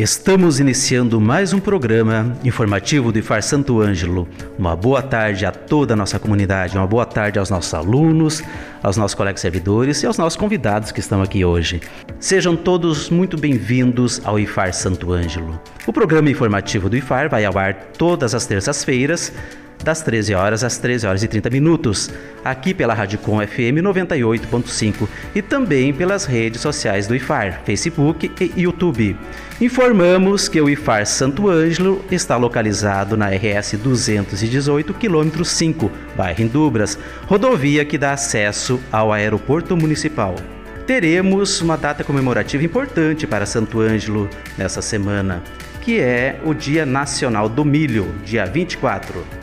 Estamos iniciando mais um programa informativo do IFAR Santo Ângelo. Uma boa tarde a toda a nossa comunidade, uma boa tarde aos nossos alunos, aos nossos colegas servidores e aos nossos convidados que estão aqui hoje. Sejam todos muito bem-vindos ao IFAR Santo Ângelo. O programa informativo do IFAR vai ao ar todas as terças-feiras, das 13 horas às 13 horas e 30 minutos, aqui pela Radicom FM 98.5 e também pelas redes sociais do IFAR, Facebook e YouTube. Informamos que o IFAR Santo Ângelo está localizado na RS 218, quilômetro 5, bairro Indubras, rodovia que dá acesso ao aeroporto municipal. Teremos uma data comemorativa importante para Santo Ângelo nessa semana, que é o Dia Nacional do Milho, dia 24.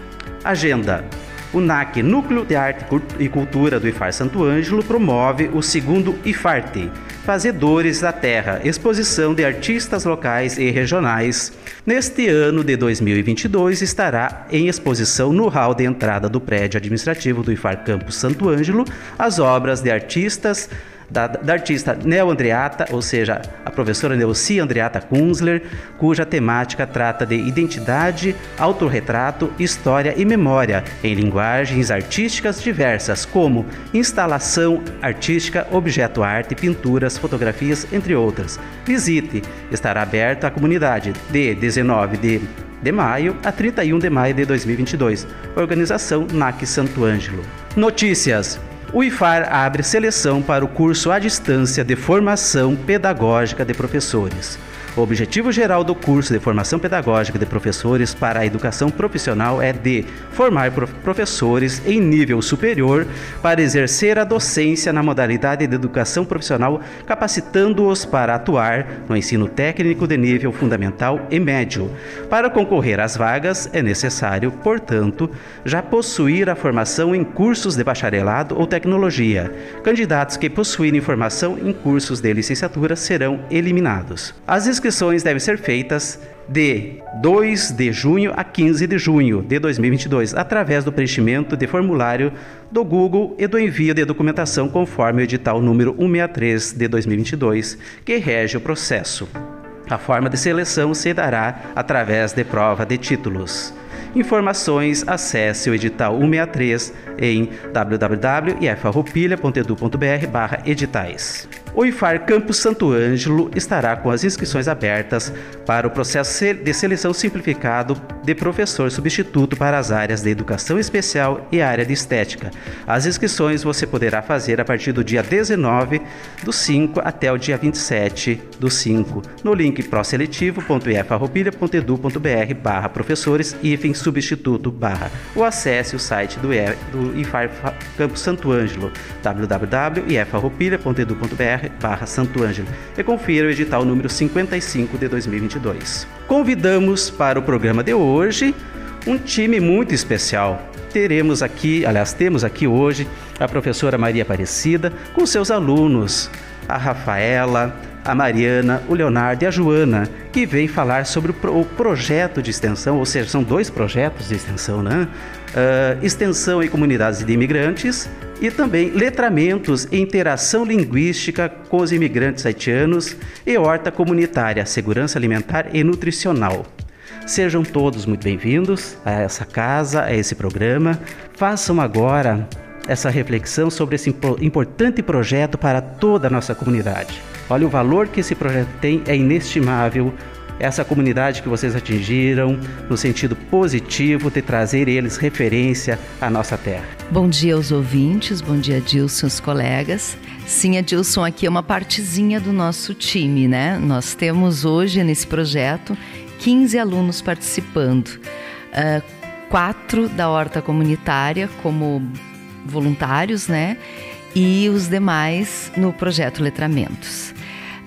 Agenda. O NAC, Núcleo de Arte e Cultura do IFAR Santo Ângelo, promove o segundo IFARTE, Fazedores da Terra, exposição de artistas locais e regionais. Neste ano de 2022 estará em exposição no hall de entrada do prédio administrativo do IFAR Campus Santo Ângelo as obras de artistas da, da artista Neo Andreata, ou seja, a professora Neuci Andreata Kunzler, cuja temática trata de identidade, autorretrato, história e memória em linguagens artísticas diversas, como instalação artística, objeto arte, pinturas, fotografias, entre outras. Visite, estará aberto à comunidade de 19 de de maio a 31 de maio de 2022. Organização NAC Santo Ângelo. Notícias: o IFAR abre seleção para o curso à distância de formação pedagógica de professores. O objetivo geral do curso de formação pedagógica de professores para a educação profissional é de formar professores em nível superior para exercer a docência na modalidade de educação profissional, capacitando-os para atuar no ensino técnico de nível fundamental e médio. Para concorrer às vagas, é necessário, portanto, já possuir a formação em cursos de bacharelado ou tecnologia. Candidatos que possuírem formação em cursos de licenciatura serão eliminados. As inscrições devem ser feitas de 2 de junho a 15 de junho de 2022, através do preenchimento de formulário do Google e do envio de documentação conforme o edital número 163 de 2022, que rege o processo. A forma de seleção se dará através de prova de títulos. Informações, acesse o edital 163 em www.ifarroupilha.edu.br/editais. O IFAR Campus Santo Ângelo estará com as inscrições abertas para o processo de seleção simplificado de professor substituto para as áreas de educação especial e área de estética. As inscrições você poderá fazer a partir do dia 19 do 5 até o dia 27 do 5 no link proseletivo.ifarroupilha.edu.br barra professores hífen substituto barra ou acesse o site do, IFAR Campus Santo Ângelo www.ifarroupilha.edu.br barra Santo Ângelo e confira o edital número 55 de 2022. Convidamos para o programa de hoje um time muito especial. Teremos aqui, aliás, temos aqui hoje a professora Maria Aparecida com seus alunos, a Rafaela, a Mariana, o Leonardo e a Joana, que vem falar sobre o, projeto de extensão, ou seja, são dois projetos de extensão, né? Uh, extensão em comunidades de imigrantes e também letramentos e interação linguística com os imigrantes haitianos e horta comunitária, segurança alimentar e nutricional. Sejam todos muito bem-vindos a essa casa, a esse programa. Façam agora essa reflexão sobre esse importante projeto para toda a nossa comunidade. Olha, o valor que esse projeto tem é inestimável essa comunidade que vocês atingiram no sentido positivo de trazer eles referência à nossa terra. Bom dia aos ouvintes, bom dia Dilson, os colegas. Sim, Adilson aqui é uma partezinha do nosso time, né? Nós temos hoje nesse projeto 15 alunos participando. Uh, quatro da horta comunitária como voluntários, né? E os demais no projeto Letramentos.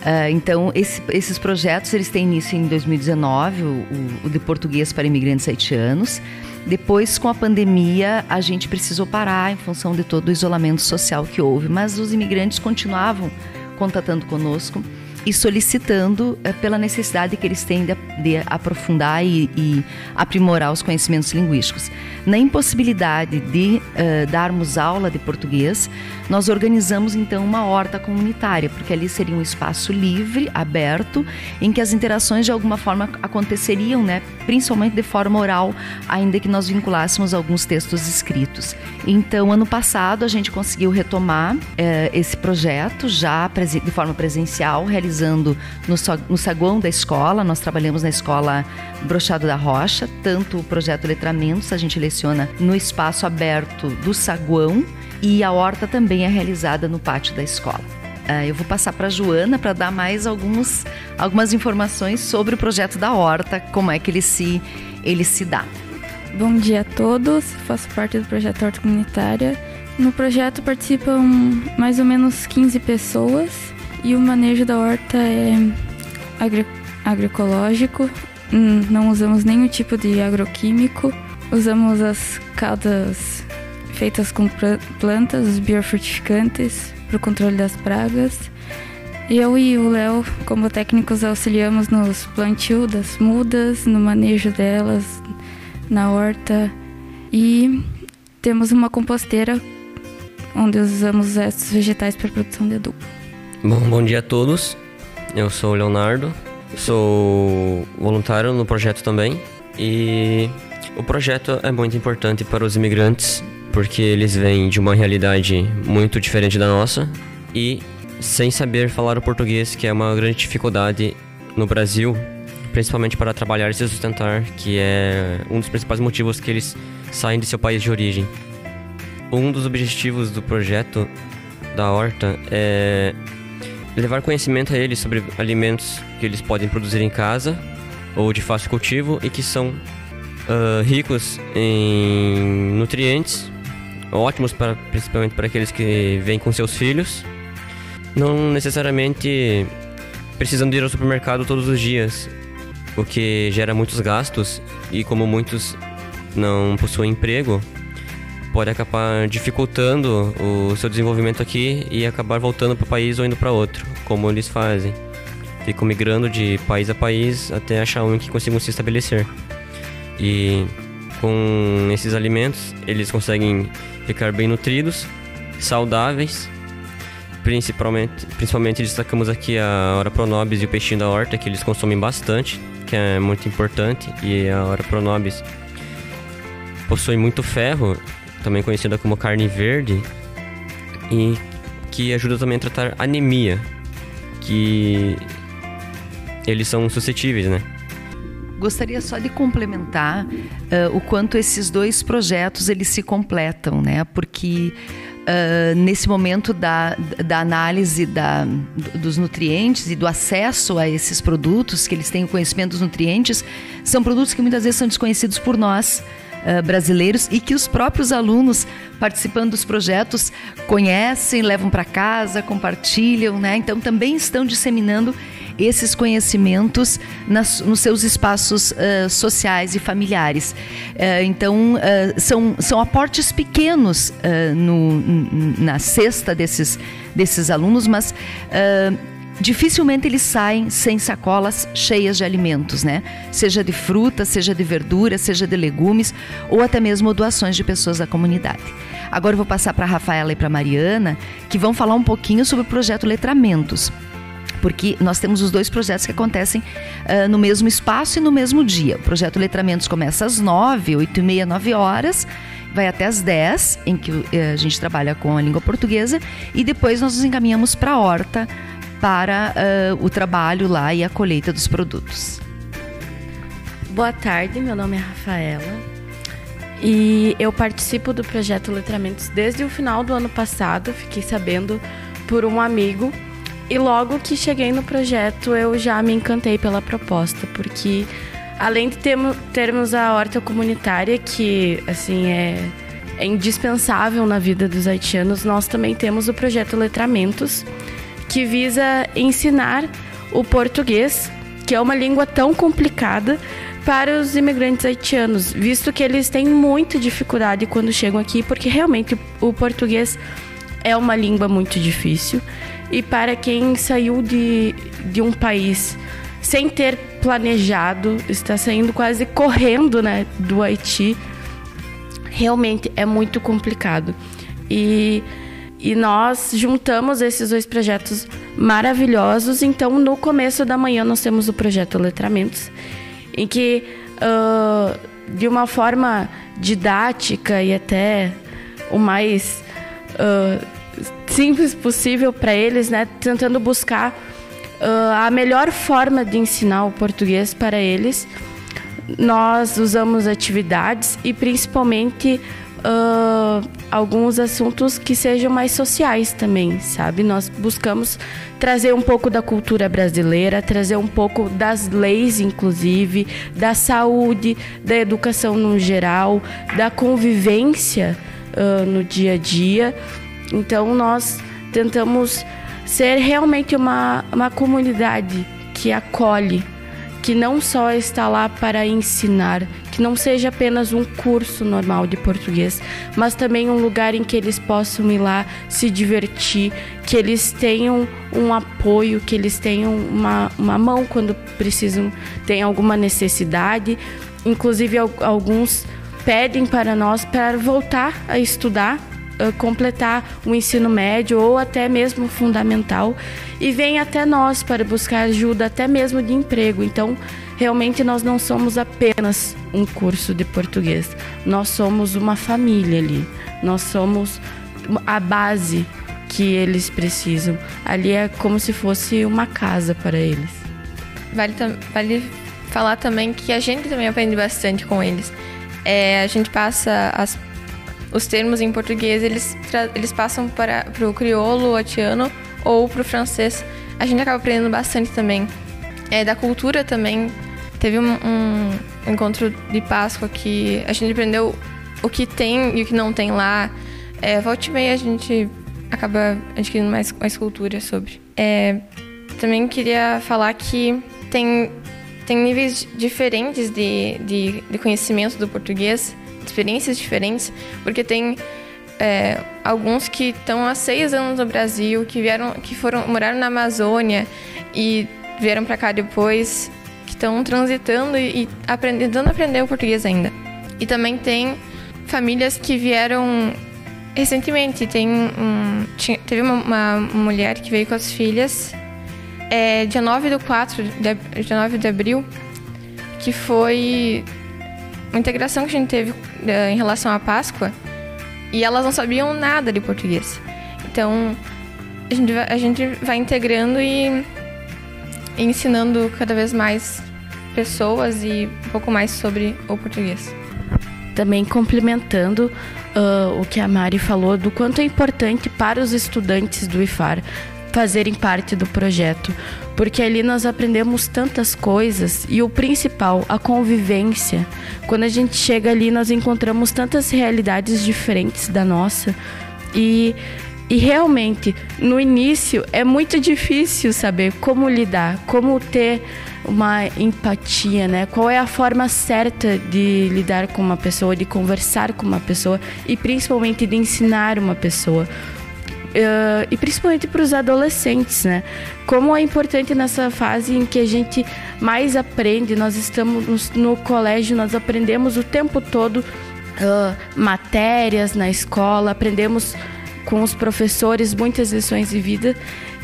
Uh, então, esse, esses projetos eles têm início em 2019, o, o, de português para imigrantes haitianos. Depois, com a pandemia, a gente precisou parar em função de todo o isolamento social que houve, mas os imigrantes continuavam contatando conosco e solicitando uh, pela necessidade que eles têm de, de aprofundar e, e, aprimorar os conhecimentos linguísticos. Na impossibilidade de uh, darmos aula de português, nós organizamos então uma horta comunitária, porque ali seria um espaço livre, aberto, em que as interações de alguma forma aconteceriam, né, principalmente de forma oral, ainda que nós vinculássemos alguns textos escritos. Então, ano passado, a gente conseguiu retomar uh, esse projeto já de forma presencial, realizando realizando no, no saguão da escola. Nós trabalhamos na escola Brochado da Rocha, tanto o projeto Letramentos, a gente leciona no espaço aberto do saguão e a horta também é realizada no pátio da escola. Uh, eu vou passar para a Joana para dar mais alguns, algumas informações sobre o projeto da horta, como é que ele se, ele se dá. Bom dia a todos, faço parte do projeto Horta Comunitária. No projeto participam mais ou menos 15 pessoas e o manejo da horta é agri agroecológico, hum, não usamos nenhum tipo de agroquímico, usamos as caudas feitas com plantas, os biofortificantes para o controle das pragas. Eu e o Léo, como técnicos, auxiliamos nos plantio das mudas, no manejo delas, na horta e temos uma composteira onde usamos os restos vegetais para produção de adubo. Bom, bom dia a todos. Eu sou o Leonardo, sou voluntário no projeto também e o projeto é muito importante para os imigrantes porque eles vêm de uma realidade muito diferente da nossa e sem saber falar o português, que é uma grande dificuldade no Brasil, principalmente para trabalhar e se sustentar, que é um dos principais motivos que eles saem de seu país de origem. Um dos objetivos do projeto da Horta é levar conhecimento a eles sobre alimentos que eles podem produzir em casa ou de fácil cultivo e que são uh, ricos em nutrientes, ótimos para, principalmente para aqueles que vêm com seus filhos, não necessariamente precisando ir ao supermercado todos os dias, o que gera muitos gastos e como muitos não possuem emprego, pode acabar dificultando o seu desenvolvimento aqui e acabar voltando para o país ou indo para outro, como eles fazem. Ficam migrando de país a país até achar um que consigam se estabelecer. E com esses alimentos, eles conseguem ficar bem nutridos, saudáveis. Principalmente, principalmente destacamos aqui a Hora Pronobis e o peixinho da horta, que eles consomem bastante, que é muito importante. E a Hora Pronobis possui muito ferro também conhecida como carne verde, e que ajuda também a tratar anemia, que eles são suscetíveis, né? Gostaria só de complementar uh, o quanto esses dois projetos eles se completam, né? Porque uh, nesse momento da, da análise da, dos nutrientes e do acesso a esses produtos, que eles têm o conhecimento dos nutrientes, são produtos que muitas vezes são desconhecidos por nós uh, brasileiros e que os próprios alunos participando dos projetos conhecem, levam para casa, compartilham, né? Então também estão disseminando esses conhecimentos nas, nos seus espaços uh, sociais e familiares. Uh, então, uh, são, são aportes pequenos no, na cesta desses, desses alunos, mas dificilmente eles saem sem sacolas cheias de alimentos, né? Seja de fruta, seja de verdura, seja de legumes ou até mesmo doações de pessoas da comunidade. Agora eu vou passar para a Rafaela e para a Mariana, que vão falar um pouquinho sobre o projeto Letramentos. Porque nós temos os dois projetos que acontecem uh, no mesmo espaço e no mesmo dia. O projeto Letramentos começa às 9, 8 e meia, 9 horas vai até às 10, em que uh, a gente trabalha com a língua portuguesa, e depois nós nos encaminhamos para a horta para uh, o trabalho lá e a colheita dos produtos. Boa tarde, meu nome é Rafaela e eu participo do projeto Letramentos desde o final do ano passado. Fiquei sabendo por um amigo e logo que cheguei no projeto eu já me encantei pela proposta, porque além de termos, a horta comunitária, que assim é, é indispensável na vida dos haitianos, nós também temos o projeto Letramentos, que visa ensinar o português, que é uma língua tão complicada, para os imigrantes haitianos, visto que eles têm muita dificuldade quando chegam aqui, porque realmente o português é uma língua muito difícil. E para quem saiu de, de um país sem ter planejado, está saindo quase correndo né, do Haiti, realmente é muito complicado. E, e nós juntamos esses dois projetos maravilhosos. Então, no começo da manhã, nós temos o projeto Letramentos, em que, uh, de uma forma didática e até o mais uh, simples possível para eles, né, tentando buscar uh, a melhor forma de ensinar o português para eles. Nós usamos atividades e principalmente uh, alguns assuntos que sejam mais sociais também, sabe? Nós buscamos trazer um pouco da cultura brasileira, trazer um pouco das leis, inclusive, da saúde, da educação no geral, da convivência uh, no dia a dia. Então, nós tentamos ser realmente uma, uma comunidade que acolhe, que não só está lá para ensinar, que não seja apenas um curso normal de português, mas também um lugar em que eles possam ir lá se divertir, que eles tenham um apoio, que eles tenham uma, uma mão quando precisam, tem alguma necessidade. Inclusive, alguns pedem para nós para voltar a estudar completar o ensino médio ou até mesmo fundamental e vem até nós para buscar ajuda até mesmo de emprego. Então, realmente nós não somos apenas um curso de português. Nós somos uma família ali. Nós somos a base que eles precisam. Ali é como se fosse uma casa para eles. Vale, vale falar também que a gente também aprende bastante com eles. É, a gente passa as os termos em português eles, eles passam para o crioulo, o atiano ou para o francês. A gente acaba aprendendo bastante também. É, da cultura também. Teve um, um, encontro de Páscoa que a gente aprendeu o que tem e o que não tem lá. É, volta e meia a gente acaba adquirindo mais, mais cultura sobre. É, também queria falar que tem, tem níveis diferentes de, de, de conhecimento do português experiências diferentes, porque tem é, alguns que estão há seis anos no Brasil, que vieram, que foram moraram na Amazônia e vieram para cá depois, que estão transitando e, e aprendendo, tentando aprender o português ainda. E também tem famílias que vieram recentemente. Tem um, tinha, teve uma, uma, mulher que veio com as filhas é, dia 9 do 4, de, dia 9 de abril, que foi uma integração que a gente teve uh, em relação à Páscoa e elas não sabiam nada de português. Então, a gente vai, a gente vai integrando e, e ensinando cada vez mais pessoas e um pouco mais sobre o português. Também complementando uh, o que a Mari falou do quanto é importante para os estudantes do IFAR fazerem parte do projeto, porque ali nós aprendemos tantas coisas e o principal, a convivência. Quando a gente chega ali, nós encontramos tantas realidades diferentes da nossa e e realmente, no início é muito difícil saber como lidar, como ter uma empatia, né? Qual é a forma certa de lidar com uma pessoa, de conversar com uma pessoa e principalmente de ensinar uma pessoa. Uh, e principalmente para os adolescentes, né? Como é importante nessa fase em que a gente mais aprende, nós estamos no colégio, nós aprendemos o tempo todo uh, matérias na escola, aprendemos com os professores muitas lições de vida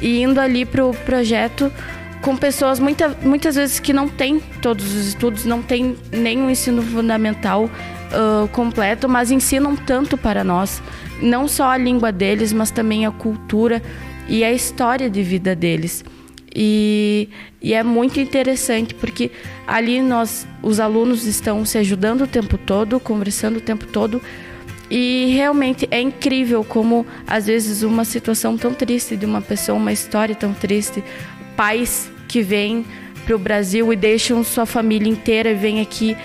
e indo ali para o projeto com pessoas muita, muitas vezes que não têm todos os estudos, não têm o ensino fundamental uh, completo, mas ensinam tanto para nós não só a língua deles, mas também a cultura e a história de vida deles. E, e, é muito interessante porque ali nós, os alunos estão se ajudando o tempo todo, conversando o tempo todo. E realmente é incrível como às vezes uma situação tão triste de uma pessoa, uma história tão triste, pais que vêm para o Brasil e deixam sua família inteira e vêm aqui.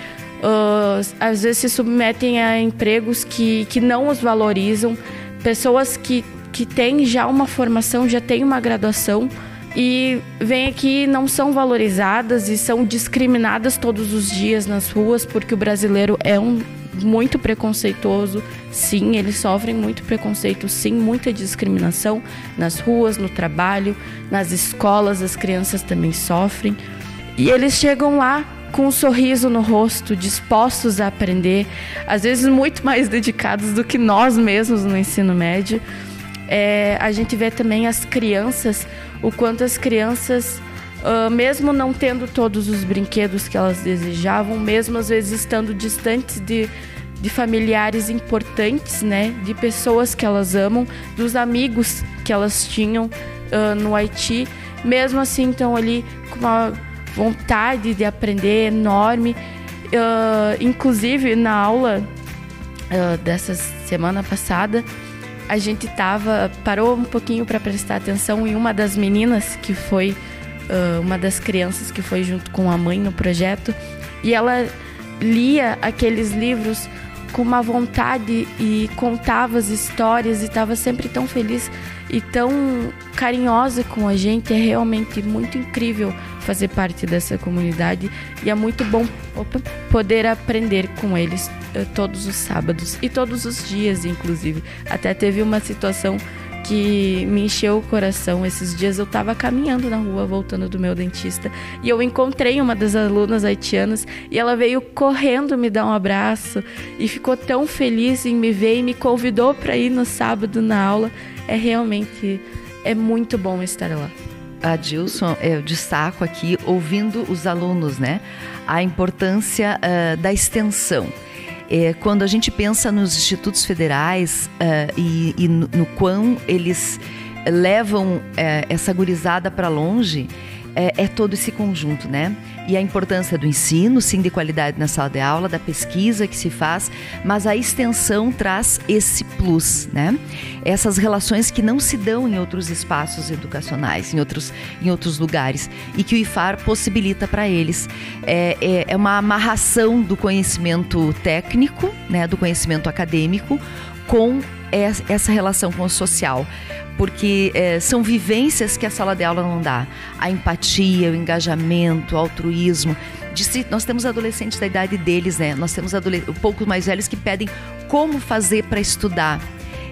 Uh, às vezes se submetem a empregos que, que não os valorizam, pessoas que, que têm já uma formação, já têm uma graduação e vêm aqui não são valorizadas e são discriminadas todos os dias nas ruas porque o brasileiro é um muito preconceituoso, sim, eles sofrem muito preconceito, sim, muita discriminação nas ruas, no trabalho, nas escolas, as crianças também sofrem. E eles chegam lá com um sorriso no rosto, dispostos a aprender, às vezes muito mais dedicados do que nós mesmos no ensino médio. É, a gente vê também as crianças, o quanto as crianças Uh, mesmo não tendo todos os brinquedos que elas desejavam, mesmo às vezes estando distantes de, de familiares importantes, né, de pessoas que elas amam, dos amigos que elas tinham uh, no Haiti, mesmo assim estão ali com uma vontade de aprender enorme. Uh, inclusive na aula dessa semana passada, a gente tava parou um pouquinho para prestar atenção em uma das meninas que foi uh, uma das crianças que foi junto com a mãe no projeto e ela lia aqueles livros com uma vontade e contava as histórias e estava sempre tão feliz e tão carinhosa com a gente. É realmente muito incrível fazer parte dessa comunidade e é muito bom opa, poder aprender com eles uh, todos os sábados e todos os dias, inclusive. Até teve uma situação que me encheu o coração. Esses dias eu estava caminhando na rua, voltando do meu dentista, e eu encontrei uma das alunas haitianas e ela veio correndo me dar um abraço e ficou tão feliz em me ver e me convidou para ir no sábado na aula. É realmente é muito bom estar lá. Adilson, eu destaco aqui, ouvindo os alunos, né, a importância uh, da extensão. É, quando a gente pensa nos institutos federais uh, e, e no, no, quão eles levam uh, essa gurizada para longe, é, é, todo esse conjunto, né? E a importância do ensino, sim, de qualidade na sala de aula, da pesquisa que se faz, mas a extensão traz esse plus, né? Essas relações que não se dão em outros espaços educacionais, em outros, em outros lugares, e que o IFAR possibilita para eles. É, é, é uma amarração do conhecimento técnico, né, do conhecimento acadêmico, com essa relação com o social porque é, são vivências que a sala de aula não dá. A empatia, o engajamento, o altruísmo. Nós temos adolescentes da idade deles, né? Nós temos um pouco mais velhos que pedem como fazer para estudar.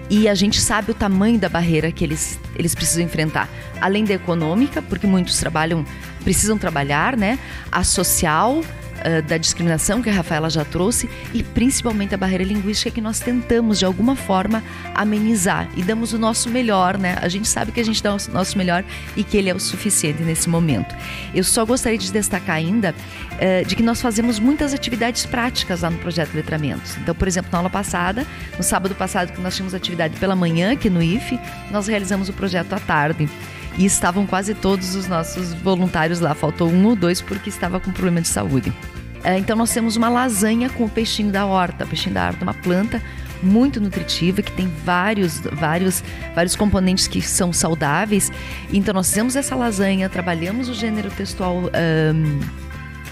E a gente sabe o tamanho da barreira que eles, eles precisam enfrentar. Além da econômica, porque muitos trabalham, precisam trabalhar, né? A social, uh, da discriminação que a Rafaela já trouxe e principalmente a barreira linguística que nós tentamos de alguma forma amenizar e damos o nosso melhor, né? A gente sabe que a gente dá o nosso melhor e que ele é o suficiente nesse momento. Eu só gostaria de destacar ainda uh, de que nós fazemos muitas atividades práticas lá no projeto Letramentos. Então, por exemplo, na aula passada, no sábado passado que nós tínhamos atividade pela manhã aqui no IFE, nós realizamos o projeto à tarde e estavam quase todos os nossos voluntários lá. Faltou um ou dois porque estava com problema de saúde. É, então nós temos uma lasanha com o peixinho da horta. O peixinho da horta é uma planta muito nutritiva que tem vários, vários, vários componentes que são saudáveis. Então nós fizemos essa lasanha, trabalhamos o gênero textual um,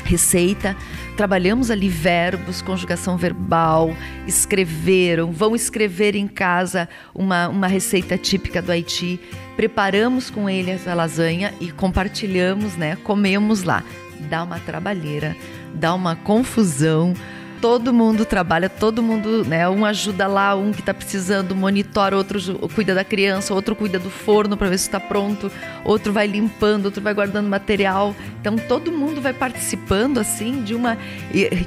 receita, trabalhamos ali verbos, conjugação verbal, escreveram, vão escrever em casa uma, uma receita típica do Haiti, preparamos com ele essa lasanha e compartilhamos, né? Comemos lá. Dá uma trabalheira dá uma confusão. Todo mundo trabalha, todo mundo, né? Um ajuda lá, um que está precisando, monitora, outro cuida da criança, outro cuida do forno para ver se está pronto, outro vai limpando, outro vai guardando material. Então todo mundo vai participando assim de uma.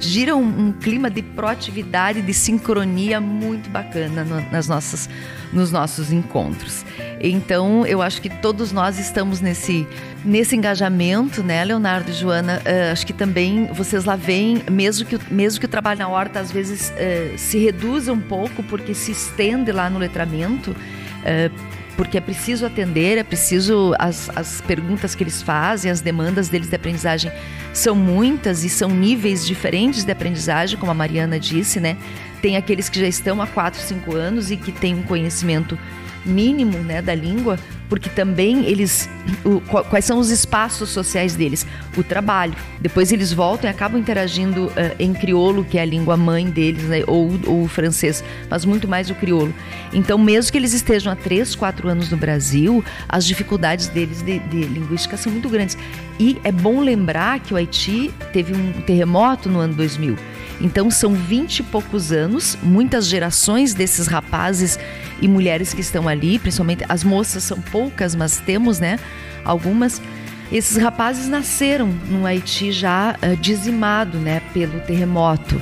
gira um, um clima de proatividade, de sincronia muito bacana no, nas nossas, nos nossos encontros. Então eu acho que todos nós estamos nesse nesse engajamento, né, Leonardo e Joana, uh, acho que também vocês lá veem, mesmo que, mesmo que o trabalho na horta às vezes uh, se reduza um pouco, porque se estende lá no letramento, uh, porque é preciso atender, é preciso as, as perguntas que eles fazem, as demandas deles de aprendizagem são muitas e são níveis diferentes de aprendizagem, como a Mariana disse, né? tem aqueles que já estão há 4, 5 anos e que têm um conhecimento mínimo né, da língua, porque também eles. O, quais são os espaços sociais deles? O trabalho. Depois eles voltam e acabam interagindo uh, em crioulo, que é a língua mãe deles, né, ou, ou o francês, mas muito mais o crioulo. Então, mesmo que eles estejam há 3, 4 anos no Brasil, as dificuldades deles de, de linguística são muito grandes. E é bom lembrar que o Haiti teve um terremoto no ano 2000. Então são vinte e poucos anos, muitas gerações desses rapazes e mulheres que estão ali, principalmente as moças são poucas, mas temos, né, algumas. Esses rapazes nasceram no Haiti já uh, dizimado, né, pelo terremoto.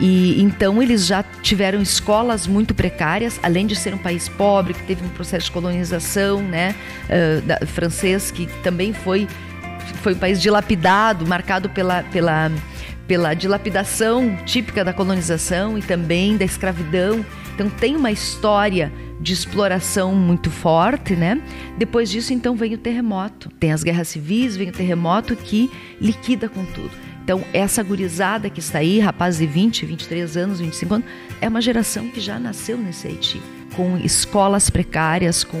E então eles já tiveram escolas muito precárias, além de ser um país pobre que teve um processo de colonização, né, uh, da, francês que também foi foi um país dilapidado, marcado pela, pela pela dilapidação típica da colonização e também da escravidão. Então tem uma história de exploração muito forte, né? Depois disso, então, vem o terremoto. Tem as guerras civis, vem o terremoto que liquida com tudo. Então, essa gurizada que está aí, rapaz de 20, 23 anos, 25 anos, é uma geração que já nasceu nesse Haiti, com escolas precárias, com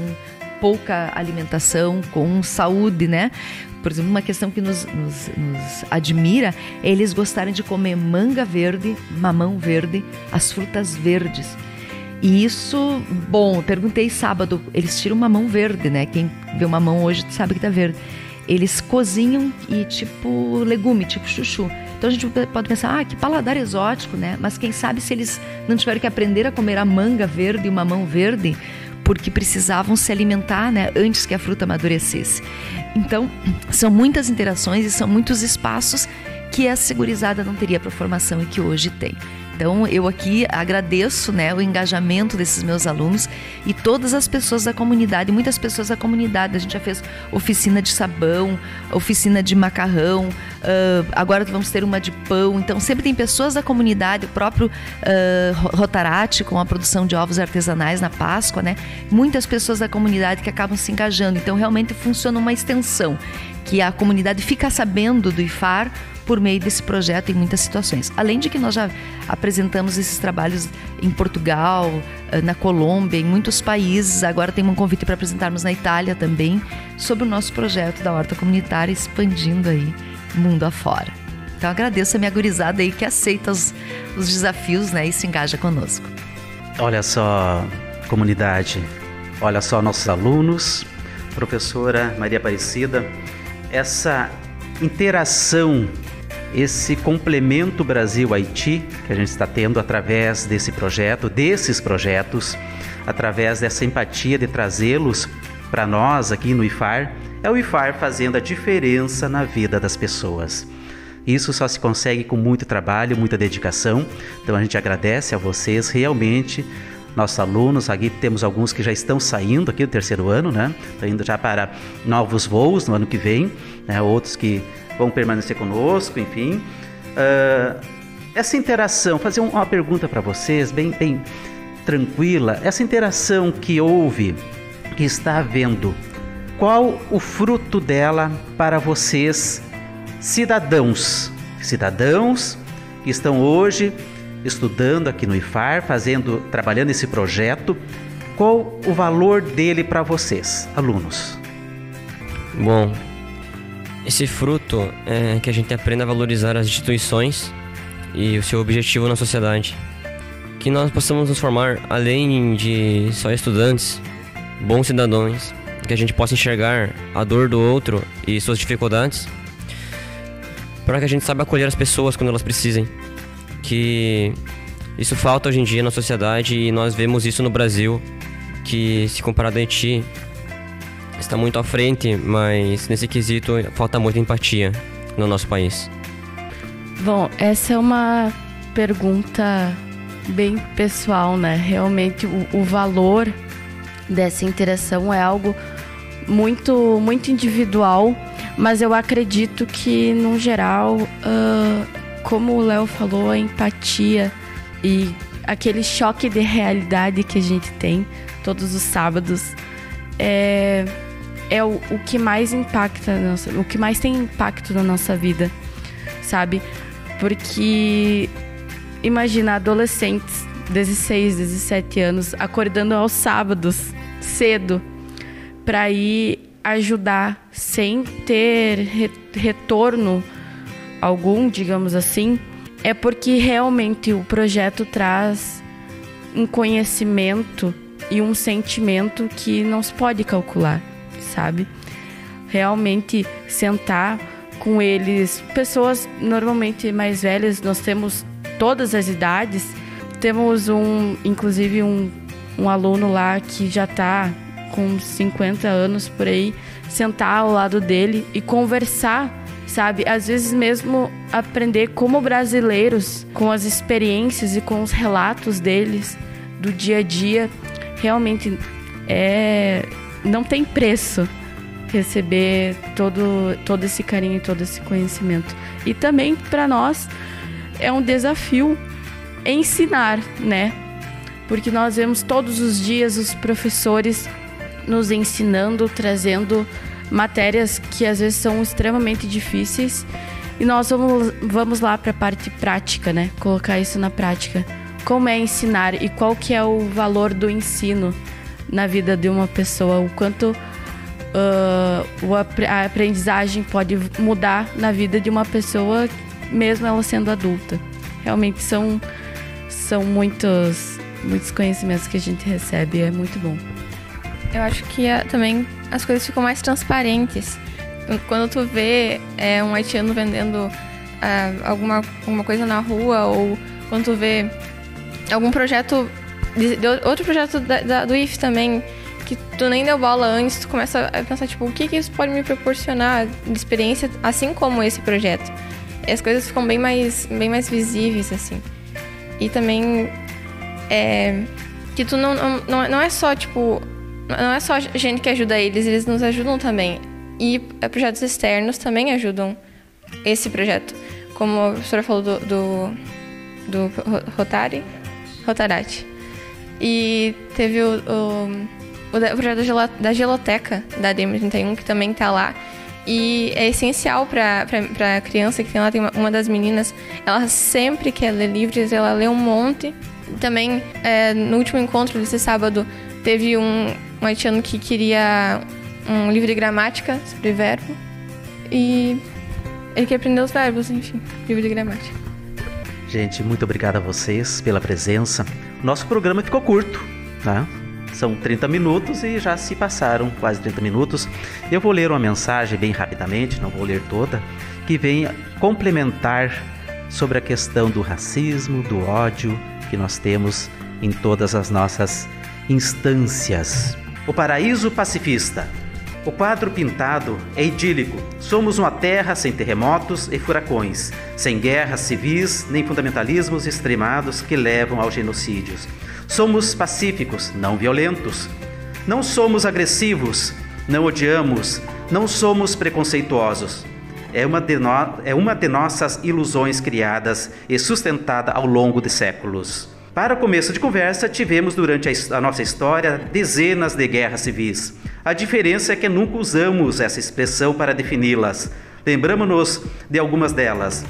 pouca alimentação, com saúde, né? Por exemplo, uma questão que nos, nos, nos admira é eles gostarem de comer manga verde, mamão verde, as frutas verdes. E isso, bom, perguntei sábado, eles tiram mamão verde, né? Quem vê uma mamão hoje sabe que tá verde. Eles cozinham e tipo legume, tipo chuchu. Então a gente pode pensar, ah, que paladar exótico, né? Mas quem sabe se eles não tiveram que aprender a comer a manga verde e o mamão verde, porque precisavam se alimentar né, antes que a fruta amadurecesse. Então, são muitas interações e são muitos espaços que a segurizada não teria para formação e que hoje tem. Então, eu aqui agradeço né, o engajamento desses meus alunos e todas as pessoas da comunidade, muitas pessoas da comunidade. A gente já fez oficina de sabão, oficina de macarrão, uh, agora vamos ter uma de pão. Então, sempre tem pessoas da comunidade, o próprio uh, Rotarate, com a produção de ovos artesanais na Páscoa, né? Muitas pessoas da comunidade que acabam se engajando. Então, realmente funciona uma extensão que a comunidade fica sabendo do IFAR por meio desse projeto em muitas situações. Além de que nós já apresentamos esses trabalhos em Portugal, eh, na Colômbia, em muitos países. Agora tem um convite para apresentarmos na Itália também sobre o nosso projeto da horta comunitária expandindo aí mundo afora. Então agradeço a minha gurizada aí que aceita os, os desafios né, e se engaja conosco. Olha só, comunidade, olha só nossos alunos, professora Maria Aparecida, essa interação esse complemento Brasil-Haiti que a gente está tendo através desse projeto, desses projetos, através dessa empatia de trazê-los para nós aqui no IFAR, é o IFAR fazendo a diferença na vida das pessoas. Isso só se consegue com muito trabalho, muita dedicação. Então a gente agradece a vocês realmente nossos alunos, aqui temos alguns que já estão saindo aqui do terceiro ano, né? Estão indo já para novos voos no ano que vem, né? outros que vão permanecer conosco, enfim. Uh, essa interação, fazer uma pergunta para vocês, bem, bem tranquila. Essa interação que houve, que está havendo, qual o fruto dela para vocês, cidadãos? Cidadãos que estão hoje estudando aqui no IFAR, fazendo, trabalhando esse projeto. Qual o valor dele para vocês, alunos? Bom, esse fruto é que a gente aprenda a valorizar as instituições e o seu objetivo na sociedade. Que nós possamos nos formar, além de só estudantes, bons cidadãos, que a gente possa enxergar a dor do outro e suas dificuldades, para que a gente saiba acolher as pessoas quando elas precisem. Que isso falta hoje em dia na sociedade e nós vemos isso no Brasil, que se comparado a Haiti, está muito à frente, mas nesse quesito falta muita empatia no nosso país. Bom, essa é uma pergunta bem pessoal, né? Realmente o, o valor dessa interação é algo muito muito individual, mas eu acredito que no geral, uh, como o Léo falou, a empatia e aquele choque de realidade que a gente tem todos os sábados é é o, o que mais impacta, nossa, o que mais tem impacto na nossa vida, sabe? Porque imagina adolescentes 16, 17 anos, acordando aos sábados, cedo, para ir ajudar sem ter re retorno algum, digamos assim, é porque realmente o projeto traz um conhecimento e um sentimento que não se pode calcular, sabe? Realmente sentar com eles, pessoas normalmente mais velhas, nós temos todas as idades. Temos um, inclusive um, um aluno lá que já está com 50 anos por aí, sentar ao lado dele e conversar, sabe? Às vezes mesmo aprender como brasileiros, com as experiências e com os relatos deles do dia a dia, realmente é não tem preço receber todo, todo esse carinho e todo esse conhecimento. E também para nós é um desafio ensinar, né? Porque nós vemos todos os dias os professores nos ensinando, trazendo matérias que às vezes são extremamente difíceis e nós vamos, vamos lá para a parte prática, né? Colocar isso na prática. Como é ensinar e qual que é o valor do ensino na vida de uma pessoa, o quanto uh, a aprendizagem pode mudar na vida de uma pessoa, mesmo ela sendo adulta. Realmente são, são muitos, muitos conhecimentos que a gente recebe, é muito bom. Eu acho que uh, também as coisas ficam mais transparentes. Quando tu vê é, um haitiano vendendo uh, alguma, alguma coisa na rua, ou quando tu vê algum projeto, de, de outro projeto da, da, do IF também, que tu nem deu bola antes, tu começa a pensar, tipo, o que, que isso pode me proporcionar de experiência, assim como esse projeto. E as coisas ficam bem mais, bem mais visíveis, assim. E também é, que tu não, não, não é só, tipo, não é só gente que ajuda eles, eles nos ajudam também. E é, projetos externos também ajudam esse projeto. Como a professora falou do, do, do Rotary, Rotarate. E teve o, o o, projeto da Geloteca da DM31, que também está lá. E é essencial para a criança que tem lá, tem uma, uma, das meninas, ela sempre quer ler livros, ela lê um monte. Também, é, no último encontro desse sábado, teve um, um haitiano que queria um livro de gramática sobre verbo. E ele quer aprender os verbos, enfim, livro de gramática. Gente, muito obrigado a vocês pela presença. Nosso programa ficou curto, né? São 30 minutos e já se passaram quase 30 minutos. Eu vou ler uma mensagem bem rapidamente, não vou ler toda, que vem complementar sobre a questão do racismo, do ódio que nós temos em todas as nossas instâncias. O paraíso pacifista. O quadro pintado é idílico. Somos uma terra sem terremotos e furacões, sem guerras civis nem fundamentalismos extremados que levam aos genocídios. Somos pacíficos, não violentos. Não somos agressivos, não odiamos, não somos preconceituosos. É uma, de no... é uma de nossas ilusões criadas e sustentada ao longo de séculos. Para começo de conversa, tivemos durante a nossa história dezenas de guerras civis. A diferença é que nunca usamos essa expressão para defini-las. Lembramos-nos de algumas delas.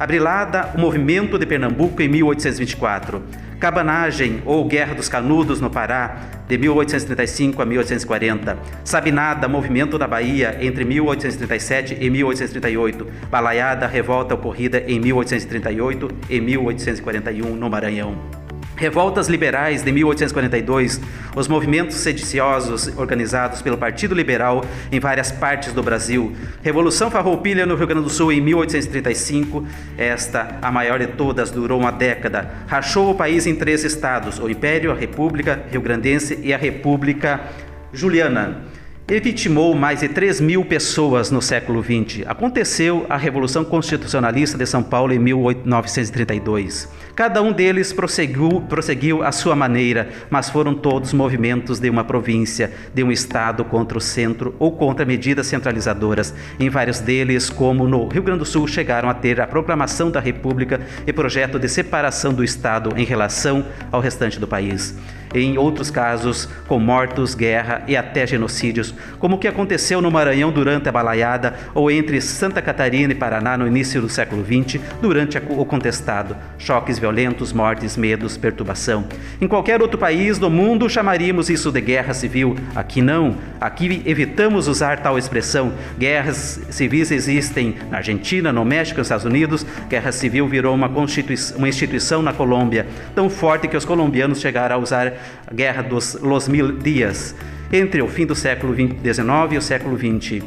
Abrilada, o movimento de Pernambuco em 1824. Cabanagem ou Guerra dos Canudos no Pará, de 1835 a 1840. Sabinada, Movimento da Bahia, entre 1837 e 1838. Balaiada, Revolta ocorrida em 1838 e 1841 no Maranhão. Revoltas liberais de 1842, os movimentos sediciosos organizados pelo Partido Liberal em várias partes do Brasil, Revolução Farroupilha no Rio Grande do Sul em 1835, esta, a maior de todas, durou uma década, rachou o país em três estados: o Império, a República Rio Grandense e a República Juliana e vitimou mais de 3 mil pessoas no século XX. Aconteceu a Revolução Constitucionalista de São Paulo em 1932. Cada um deles prosseguiu, prosseguiu à sua maneira, mas foram todos movimentos de uma província, de um estado contra o centro ou contra medidas centralizadoras. Em vários deles, como no Rio Grande do Sul, chegaram a ter a proclamação da República e projeto de separação do estado em relação ao restante do país. em outros casos com mortos, guerra e até genocídios, como o que aconteceu no Maranhão durante a balaiada ou entre Santa Catarina e Paraná no início do século XX, durante o contestado. Choques violentos, mortes, medos, perturbação. Em qualquer outro país do mundo chamaríamos isso de guerra civil. Aqui não. Aqui evitamos usar tal expressão. Guerras civis existem na Argentina, no México, nos Estados Unidos. Guerra civil virou uma, uma instituição na Colômbia, tão forte que os colombianos chegaram a usar a Guerra dos Los Mil Dias entre o fim do século XIX e o século XX,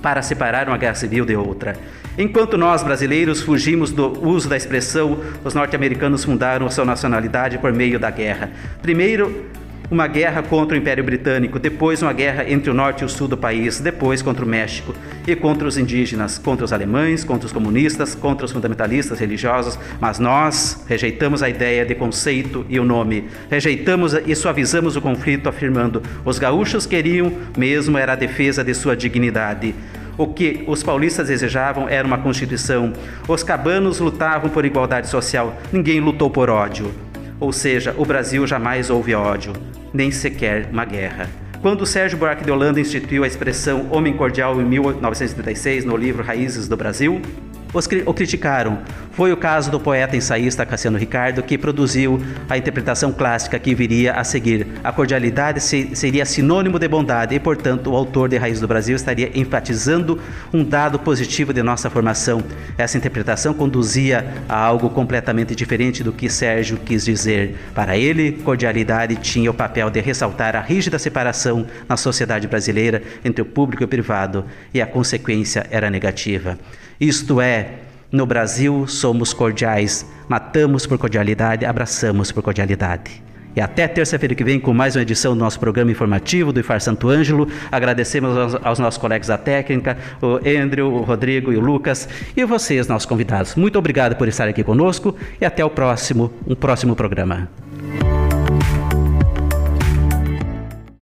para separar uma guerra civil de outra. Enquanto nós, brasileiros, fugimos do uso da expressão, os norte-americanos fundaram a sua nacionalidade por meio da guerra. Primeiro, uma guerra contra o Império Britânico, depois uma guerra entre o norte e o sul do país, depois contra o México e contra os indígenas, contra os alemães, contra os comunistas, contra os fundamentalistas religiosos, mas nós rejeitamos a ideia de conceito e o nome. Rejeitamos e suavizamos o conflito afirmando: os gaúchos queriam mesmo era a defesa de sua dignidade. O que os paulistas desejavam era uma constituição. Os cabanos lutavam por igualdade social. Ninguém lutou por ódio. Ou seja, o Brasil jamais houve ódio, nem sequer uma guerra. Quando Sérgio Buarque de Holanda instituiu a expressão homem cordial em 1936 no livro Raízes do Brasil, os, o criticaram. Foi o caso do poeta ensaísta Cassiano Ricardo, que produziu a interpretação clássica que viria a seguir. A cordialidade se, seria sinônimo de bondade e, portanto, o autor de Raiz do Brasil estaria enfatizando um dado positivo de nossa formação. Essa interpretação conduzia a algo completamente diferente do que Sérgio quis dizer. Para ele, cordialidade tinha o papel de ressaltar a rígida separação na sociedade brasileira entre o público e o privado, e a consequência era negativa. Isto é, no Brasil somos cordiais, matamos por cordialidade, abraçamos por cordialidade. E até terça-feira que vem com mais uma edição do nosso programa informativo do IFAR Santo Ângelo. Agradecemos aos, aos, nossos colegas da técnica, o Andrew, o Rodrigo e o Lucas, e vocês, nossos convidados. Muito obrigado por estar aqui conosco e até o próximo, um próximo programa.